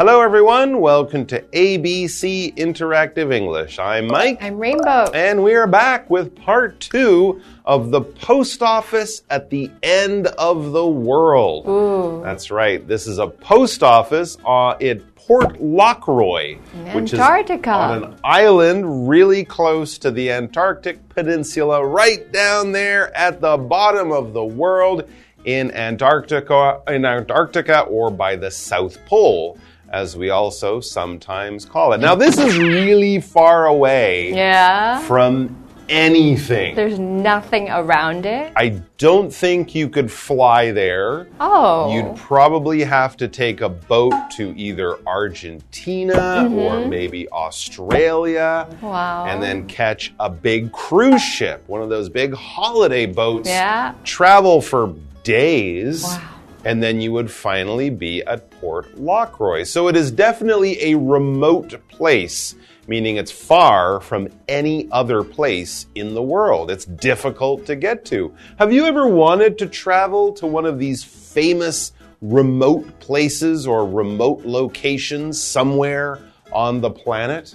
Hello, everyone. Welcome to ABC Interactive English. I'm Mike. I'm Rainbow. And we are back with part two of the post office at the end of the world. Ooh. That's right. This is a post office uh, at Port Lockroy, which Antarctica. is on an island really close to the Antarctic Peninsula, right down there at the bottom of the world in Antarctica, in Antarctica or by the South Pole as we also sometimes call it. Now, this is really far away Yeah. from anything. There's nothing around it. I don't think you could fly there. Oh. You'd probably have to take a boat to either Argentina or maybe Australia. Mm-hmm. Wow. And then catch a big cruise ship, one of those big holiday boats. Yeah. Travel for days. Wow. And then you would finally be at Port Lockroy. So it is definitely a remote place, meaning it's far from any other place in the world. It's difficult to get to. Have you ever wanted to travel to one of these famous remote places or remote locations somewhere on the planet?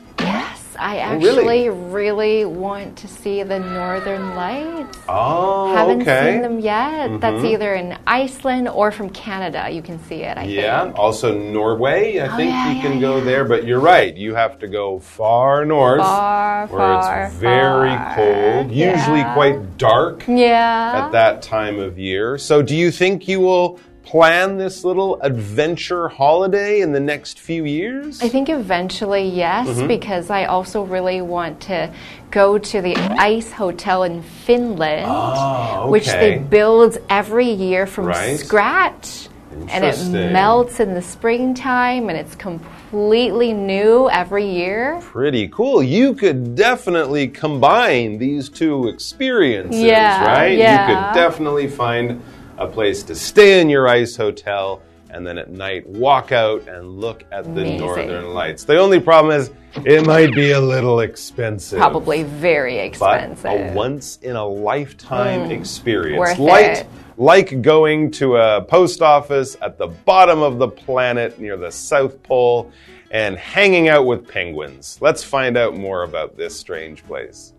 Yes, I Oh, really? actually really? want to see the northern lights. Oh, Haven't okay. Mm-hmm. seen them yet. That's either in Iceland or from Canada. You can see it, I Yeah, think. also Norway. I think yeah, you can yeah, go there, but you're right. You have to go far north Far, where far, it's very far. cold, usually Yeah. quite dark Yeah. at that time of year. So, do you think you will plan this little adventure holiday in the next few years? I think eventually, yes, Mm-hmm. because I also really want to go to the ice hotel in Finland, Ah, which they build every year from Right. scratch. And it melts in the springtime and it's completely new every year. Pretty cool. You could definitely combine these two experiences, Yeah, right? yeah. You could definitely find a place to stay in your ice hotel and then at night walk out and look at the Amazing. northern lights. The only problem is it might be a little expensive. Probably very expensive. But a once in a lifetime hmm. experience. Worth like, it. like going to a post office at the bottom of the planet near the South Pole and hanging out with penguins. Let's find out more about this strange place.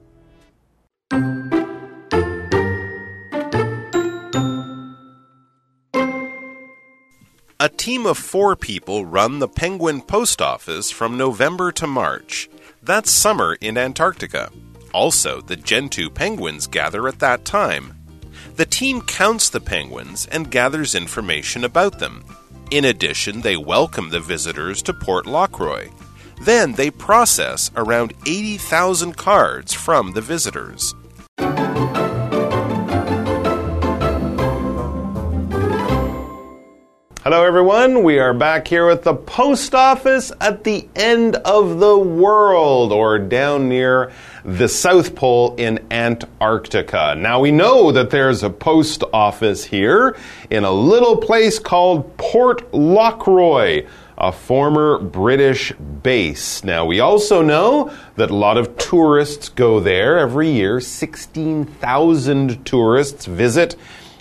Team of four people run the Penguin Post Office from November to March. That's summer in Antarctica. Also, the Gentoo penguins gather at that time. The team counts the penguins and gathers information about them. In addition, they welcome the visitors to Port Lockroy. Then they process around 80,000 cards from the visitors. Hello, everyone. We are back here at the post office at the end of the world, or down near the South Pole in Antarctica. Now, we know that there's a post office here in a little place called Port Lockroy, a former British base. Now, we also know that a lot of tourists go there every year. 16,000 tourists visit.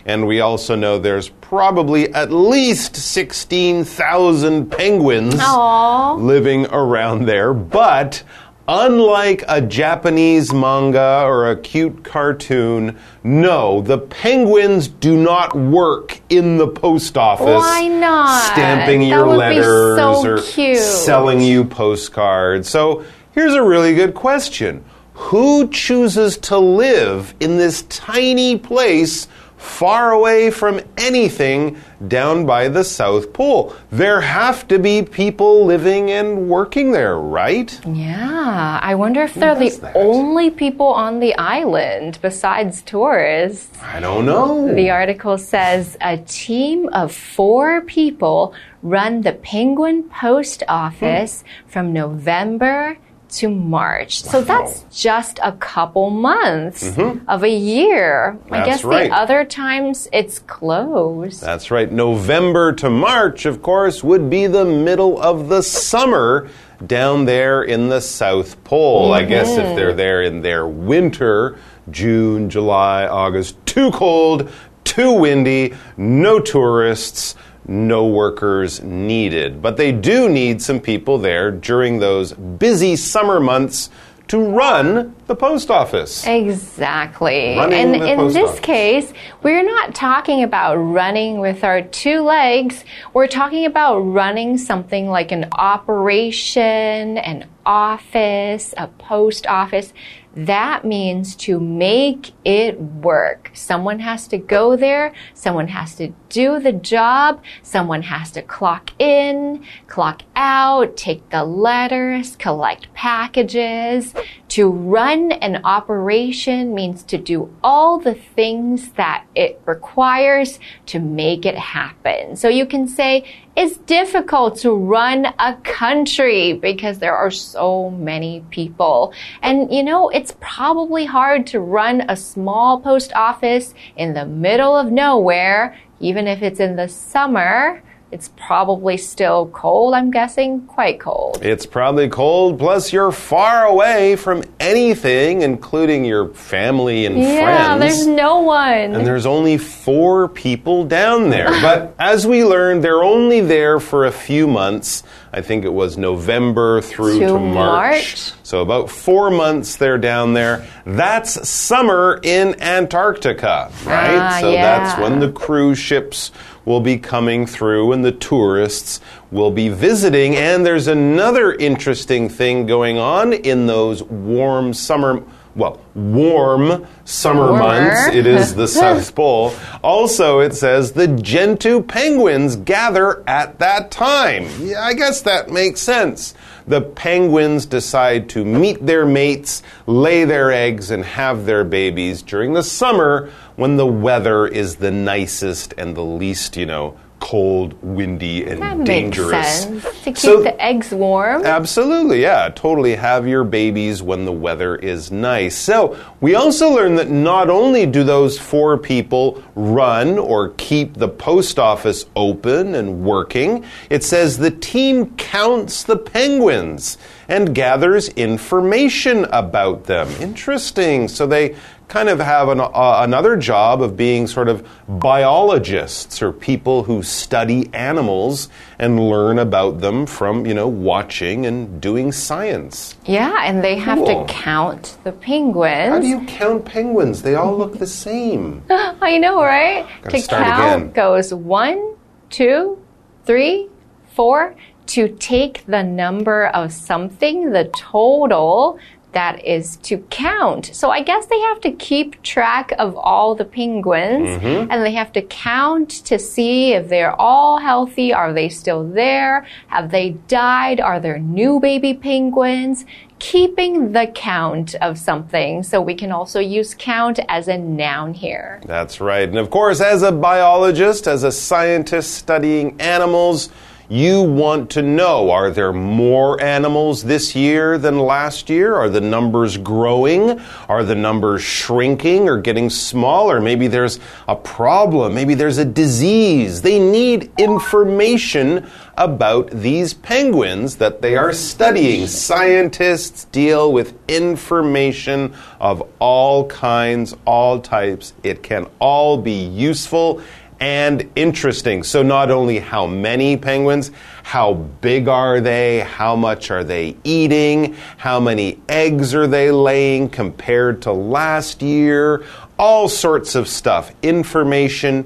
And we also know there's probably at least 16,000 penguins Aw. living around there. But unlike a Japanese manga or a cute cartoon, no, the penguins do not work in the post office. Why not? Stamping That your letters so or cute. selling you postcards. So here's a really good question. Who chooses to live in this tiny place far away from anything down by the South Pole? There have to be people living and working there, right? Yeah, I wonder if they're the that? only people on the island besides tourists. I don't know. The article says a team of four people run the Penguin Post Office hmm. from November to March. So that's just a couple months mm-hmm. of a year. I guess right. the other times it's closed. That's right. November to March, of course, would be the middle of the summer down there in the South Pole. I mm-hmm. guess if they're there in their winter, June, July, August, too cold, too windy, no tourists, no workers needed. But they do need some people there during those busy summer months to run the post office. Exactly. Running and in this office. case, we're not talking about running with our two legs. We're talking about running something like an operation, an office, a post office. That means to make it work. Someone has to go there, someone has to do the job, someone has to clock in, clock out, take the letters, collect packages. To run an operation means to do all the things that it requires to make it happen. So you can say, it's difficult to run a country because there are so many people. And you know, it's probably hard to run a small post office in the middle of nowhere, even if it's in the summer. It's probably still cold, I'm guessing, quite cold. It's probably cold, plus you're far away from anything, including your family and Yeah, friends. there's no one. And there's only four people down there. But as we learned, they're only there for a few months. I think it was November through To to, March. March. So about four months they're down there. That's summer in Antarctica, right? Ah, so that's when the cruise ships will be coming through and the tourists will be visiting. And there's another interesting thing going on in those warm summer. Well, warm summer Warmer. months. It is the South Pole. Also, it says the Gentoo penguins gather at that time. Yeah, I guess that makes sense. The penguins decide to meet their mates, lay their eggs, and have their babies during the summer when the weather is the nicest and the least, you know, cold, windy, and that makes dangerous. sense. To keep So- the eggs warm. Absolutely, yeah. Totally have your babies when the weather is nice. So, we also learned that not only do those four people run or keep the post office open and working, it says the team counts the penguins and gathers information about them. Interesting. So, they kind of have an, uh, another job of being sort of biologists or people who study animals and learn about them from, you know, watching and doing science. Yeah, and they have Cool. to count the penguins. How do you count penguins? They all look the same. I know, right? To start count again. goes one, two, three, four. To take the number of something, the total, that is to count. So I guess they have to keep track of all the penguins Mm-hmm. and they have to count to see if they're all healthy. Are they still there? Have they died? Are there new baby penguins? Keeping the count of something. So we can also use count as a noun here. That's right. And of course, as a biologist, as a scientist studying animals, you want to know are there more animals this year than last year? Are the numbers growing? Are the numbers shrinking or getting smaller? Maybe there's a problem. Maybe there's a disease. They need information about these penguins that they are studying. Scientists deal with information of all kinds, all types. It can all be useful and interesting. So, not only how many penguins, how big are they, how much are they eating, how many eggs are they laying compared to last year, all sorts of stuff. Information,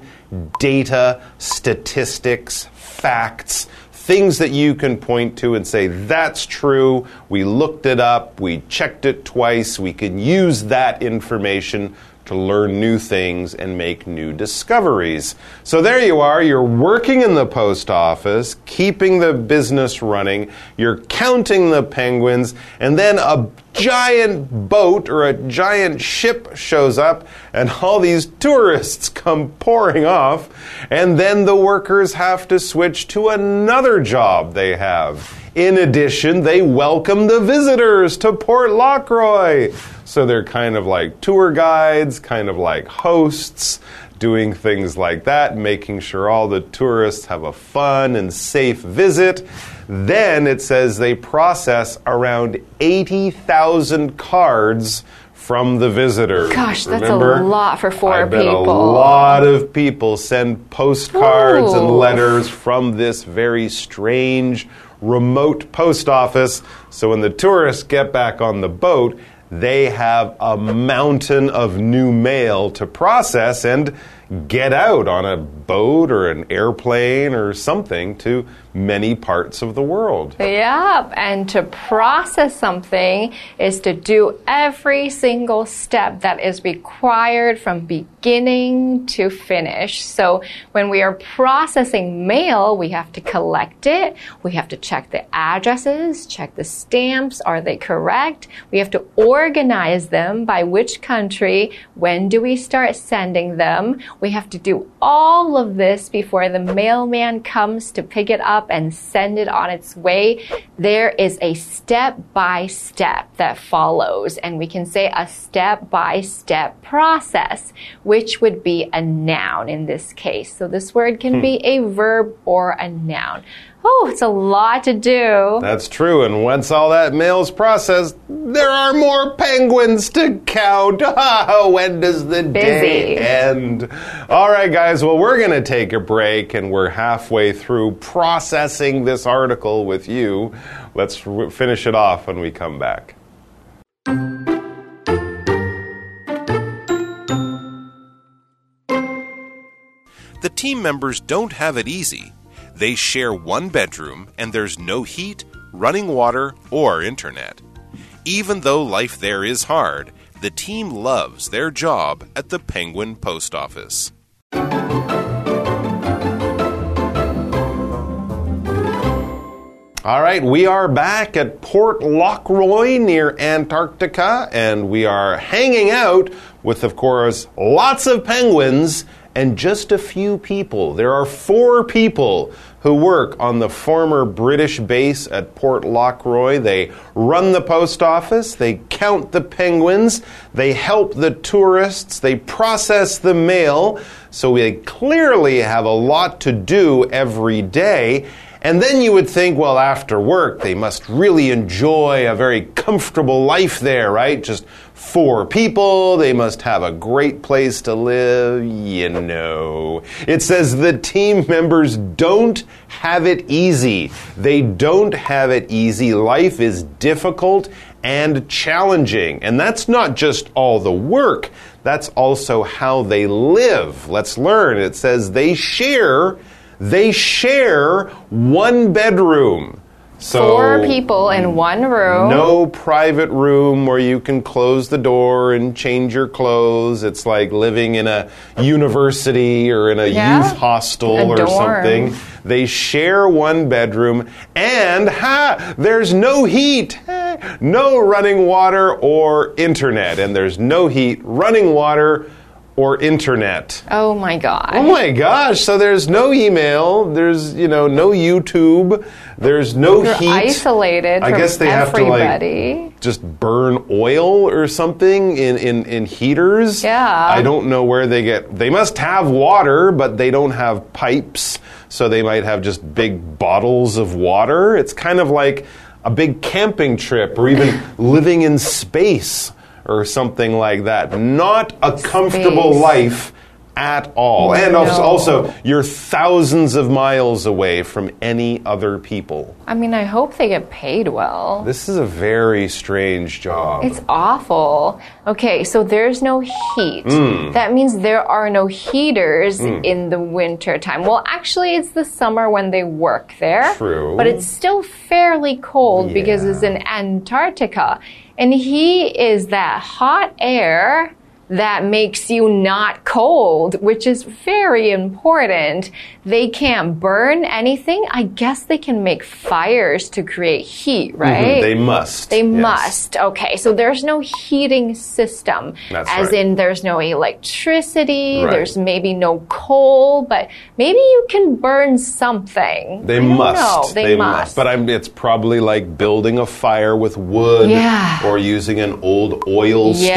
data, statistics, facts things that you can point to and say, that's true, we looked it up, we checked it twice, we can use that information to learn new things and make new discoveries. So there you are, you're working in the post office, keeping the business running, you're counting the penguins, and then a giant boat or a giant ship shows up, and all these tourists come pouring off, and then the workers have to switch to another job they have. In addition, they welcome the visitors to Port Lockroy. So they're kind of like tour guides, kind of like hosts, doing things like that, making sure all the tourists have a fun and safe visit. Then it says they process around 80,000 cards from the visitors. Gosh, that's Remember? a lot for four I bet people. a lot of people send postcards and letters from this very strange, remote post office. So when the tourists get back on the boat, they have a mountain of new mail to process and get out on a boat or an airplane or something to many parts of the world. Yep, and to process something is to do every single step that is required from beginning to finish. So when we are processing mail, we have to collect it, we have to check the addresses, check the stamps, are they correct? We have to organize them by which country, when do we start sending them? We have to do all of this before the mailman comes to pick it up and send it on its way. There is a step by step that follows, and we can say a step by step process, which would be a noun in this case. So this word can hmm. be a verb or a noun. Oh, it's a lot to do. That's true, and once all that mail's processed, there are more penguins to count. Oh, when does the day Busy. end? All right, guys, well, we're going to take a break, and we're halfway through processing this article with you. Let's finish it off when we come back. The team members don't have it easy. They share one bedroom and there's no heat, running water, or internet. Even though life there is hard, the team loves their job at the Penguin Post Office. All right, we are back at Port Lockroy near Antarctica, and we are hanging out with, of course, lots of penguins and just a few people. There are four people who work on the former British base at Port Lockroy. They run the post office, they count the penguins, they help the tourists, they process the mail. So we clearly have a lot to do every day. And then you would think, well, after work, they must really enjoy a very comfortable life there, right? Just four people, they must have a great place to live. You know. It says the team members don't have it easy. They don't have it easy. Life is difficult and challenging. And that's not just all the work, that's also how they live. Let's learn. It says they share they share one bedroom. So Four people in one room. no private room where you can close the door and change your clothes. It's like living in a university or in a Yeah. youth hostel A or dorm. something. They share one bedroom and ha, there's no heat, no running water or internet. And there's no heat, running water, or internet. Oh my god. Oh my gosh, so there's no email, there's, you know, no YouTube, there's no You're heat. isolated I guess they have to everybody. like just burn oil or something in, in, in heaters. Yeah. I don't know where they get they must have water, but they don't have pipes, so they might have just big bottles of water. It's kind of like a big camping trip or even living in space or something like that. Not a comfortable Space. life at all. And No. also, you're thousands of miles away from any other people. I mean, I hope they get paid well. This is a very strange job. It's awful. Okay, so there's no heat. Hmm. That means there are no heaters in the winter time. Well, actually, it's the summer when they work there. True. But it's still fairly cold because it's in Antarctica. And heat is that hot air that makes you not cold, which is very important. They can't burn anything. I guess they can make fires to create heat, right? Mm-hmm. They must. They yes. must. Okay, so there's no heating system. That's as right. in there's no electricity, Right. there's maybe no coal, but maybe you can burn something. They must. know. They, must. But I'm, it's probably like building a fire with wood Yeah. or using an old oil Yeah.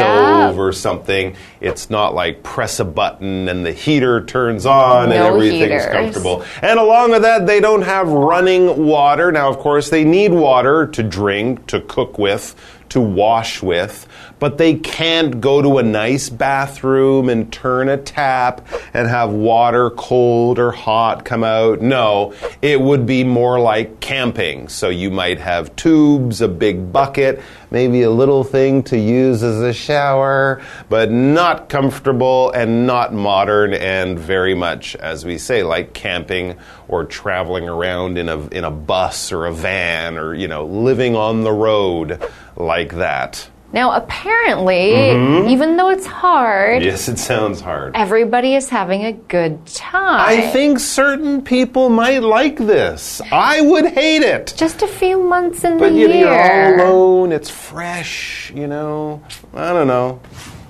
stove or something saying it's not like press a button and the heater turns on and No everything's heaters. comfortable. And along with that, they don't have running water. Now, of course, they need water to drink, to cook with, to wash with, but they can't go to a nice bathroom and turn a tap and have water cold or hot come out. No, it would be more like camping. So you might have tubes, a big bucket, maybe a little thing to use as a shower, but not comfortable and not modern and very much, as we say, like camping or traveling around in a, in a bus or a van or, you know, living on the road like that. Now, apparently, Mm-hmm. even though it's hard, Yes, it sounds hard. everybody is having a good time. I think certain people might like this. I would hate it. just a few months in But the you know, you're all alone, it's fresh, you know. I don't know.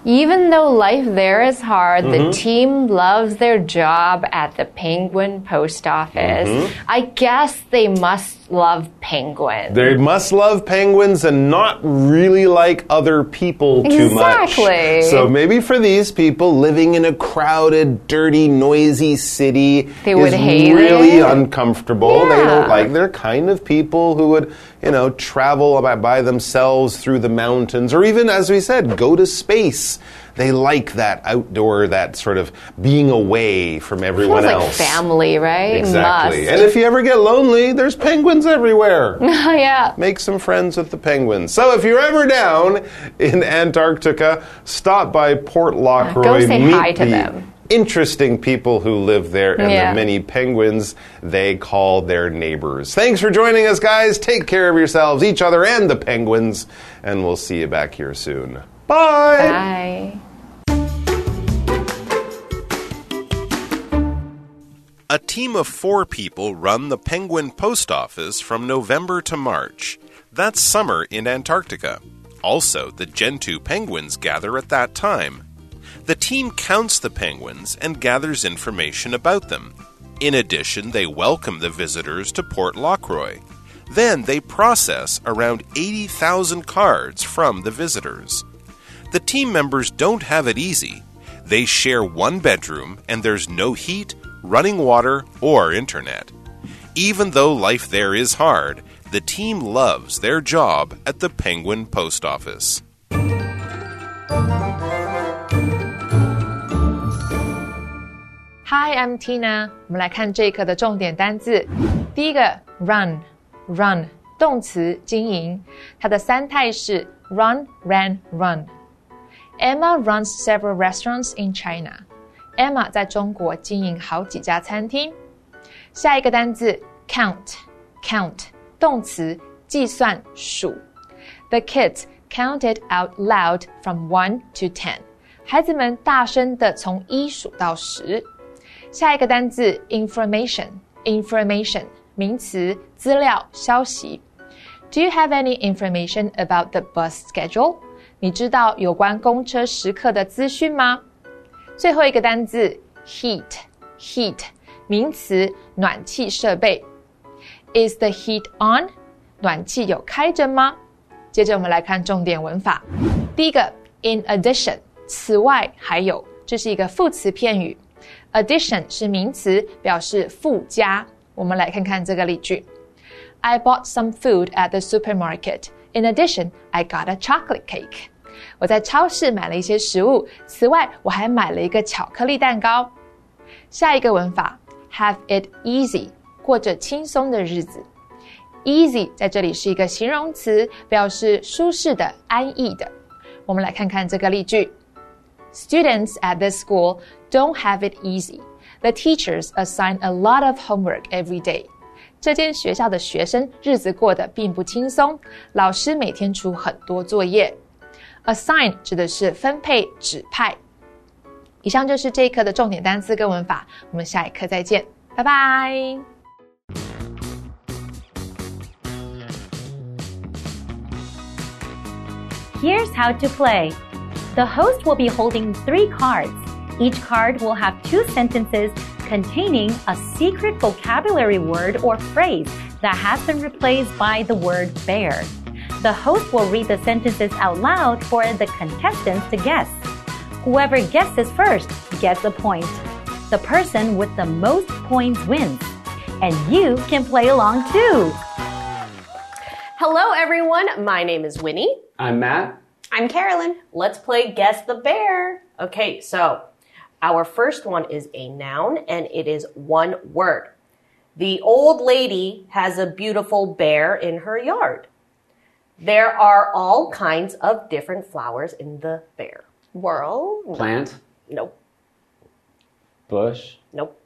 Even though life there is hard, Mm-hmm. the team loves their job at the Penguin Post Office. Mm-hmm. I guess they must love penguins. They must love penguins and not really like other people too Exactly. much. So maybe for these people living in a crowded, dirty, noisy city They would is hate really it. uncomfortable. They don't like they're kind of people who would, you know, travel by, by themselves through the mountains or even as we said, go to space. They like that outdoor, that sort of being away from everyone Feels like else. family, right? Exactly. Must. And if you ever get lonely, there's penguins everywhere yeah. make some friends with the penguins. So if you're ever down in Antarctica, stop by Port Lockroy. Go say meet hi to the them. Interesting people who live there and Yeah. the many penguins they call their neighbors. Thanks for joining us, guys. Take care of yourselves, each other, and the penguins, and we'll see you back here soon. Bye. Bye. A team of four people run the Penguin Post Office from November to March. That's summer in Antarctica. Also, the Gentoo penguins gather at that time. The team counts the penguins and gathers information about them. In addition, they welcome the visitors to Port Lockroy. Then they process around 80,000 cards from the visitors. The team members don't have it easy. They share one bedroom and there's no heat, running water, or internet. Even though life there is hard, the team loves their job at the Penguin Post Office. Hi, I'm Tina。我们来看这一课的重点单字。第一个，run，run，动词经营，它的三态是 run, ran, run。Emma runs several restaurants in China。Emma 在中国经营好几家餐厅。下一个单字，count，count，动词计算数。The kids counted out loud from one to ten。孩子们大声地从一数到十。 下一个单字 information，information 名词资料消息。Do you have any information about the bus schedule？你知道有关公车时刻的资讯吗？最后一个单字 heat，heat 名词暖气设备。Is the heat on？暖气有开着吗？接着我们来看重点文法。第一个 in addition，此外还有，这是一个副词片语。Addition 是名词，表示附加。我们来看看这个例句：I bought some food at the supermarket. In addition, I got a chocolate cake. 我在超市买了一些食物，此外我还买了一个巧克力蛋糕。下一个文法，have it easy，过着轻松的日子。Easy 在这里是一个形容词，表示舒适的、安逸的。我们来看看这个例句 ：Students at this school don't have it easy. The teachers assign a lot of homework every day. 这间学校的学生日子过得并不轻松，老师每天出很多作业。Assign 指的是分配、指派。以上就是这一课的重点单词跟文法，我们下一课再见，拜拜。 Here's how to play. The host will be holding three cards. Each card will have two sentences containing a secret vocabulary word or phrase that has been replaced by the word bear. The host will read the sentences out loud for the contestants to guess. Whoever guesses first gets a point. The person with the most points wins. And you can play along too. Hello, everyone. My name is Winnie. I'm Matt. I'm Carolyn. Let's play Guess the Bear. Okay, so our first one is a noun and it is one word. The old lady has a beautiful bear in her yard. There are all kinds of different flowers in the bear world. Plant. Nope. Bush. Nope.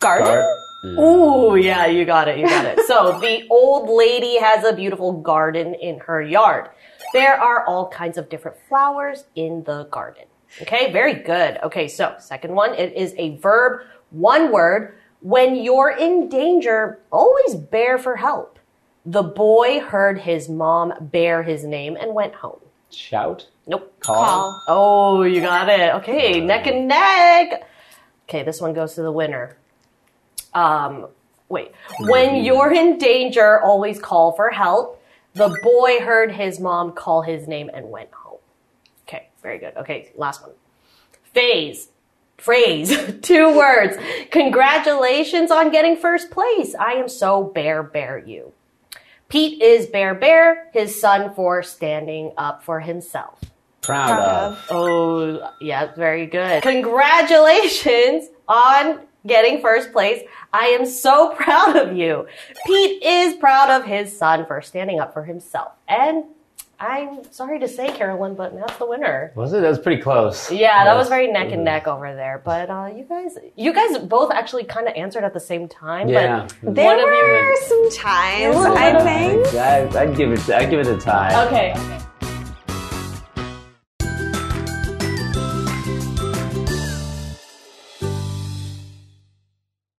Garden. Garden. Mm. Ooh, yeah, you got it, you got it. So the old lady has a beautiful garden in her yard. There are all kinds of different flowers in the garden. Okay, very good. Okay, so second one, it is a verb, one word. When you're in danger, always bear for help. The boy heard his mom bear his name and went home. Shout. Nope. Call. Oh, you got it. Okay, neck and neck. Okay, this one goes to the winner. Um, wait. When you're in danger, always call for help. The boy heard his mom call his name and went home. Okay, very good. Okay, last one. Phase. Phrase. Two words. Congratulations on getting first place. I am so bear bear you. Pete is bear bear, his son for standing up for himself. Proud, of. Oh, yeah, very good. Congratulations on getting first place. I am so proud of you. Pete is proud of his son for standing up for himself. And I'm sorry to say, Carolyn, but that's the winner. Was it? That was pretty close. Yeah, that was very neck and neck over there. But uh, you guys, you guys both actually kind of answered at the same time. Yeah. But There one of you. were some times, I think. I, I'd give it. I'd give it a tie. Okay.